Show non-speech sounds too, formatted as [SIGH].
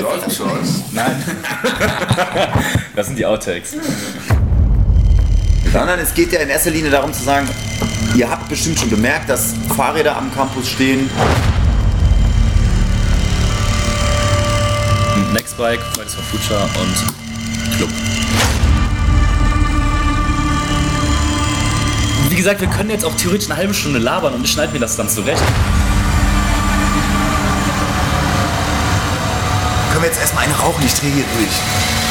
ihr läuft schon. Nein. [LAUGHS] das sind die Outtakes. Sondern es geht ja in erster Linie darum zu sagen, ihr habt bestimmt schon gemerkt, dass Fahrräder am Campus stehen. Nextbike, Fridays for Future und Club. Wie gesagt, wir können jetzt auch theoretisch eine halbe Stunde labern und ich schneide mir das dann zurecht. Können wir jetzt erstmal eine rauchen? Ich drehe hier durch.